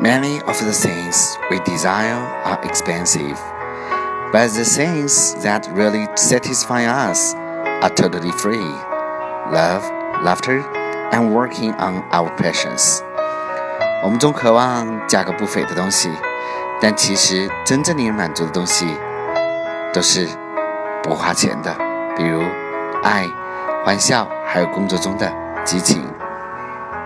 Many of the things we desire are expensive, but the things that really satisfy us are totally free. Love, laughter, and working on our passions. 我们总渴望价格不菲的东西，但其实真正令人满足的东西都是不花钱的，比如爱、欢笑，还有工作中的激情。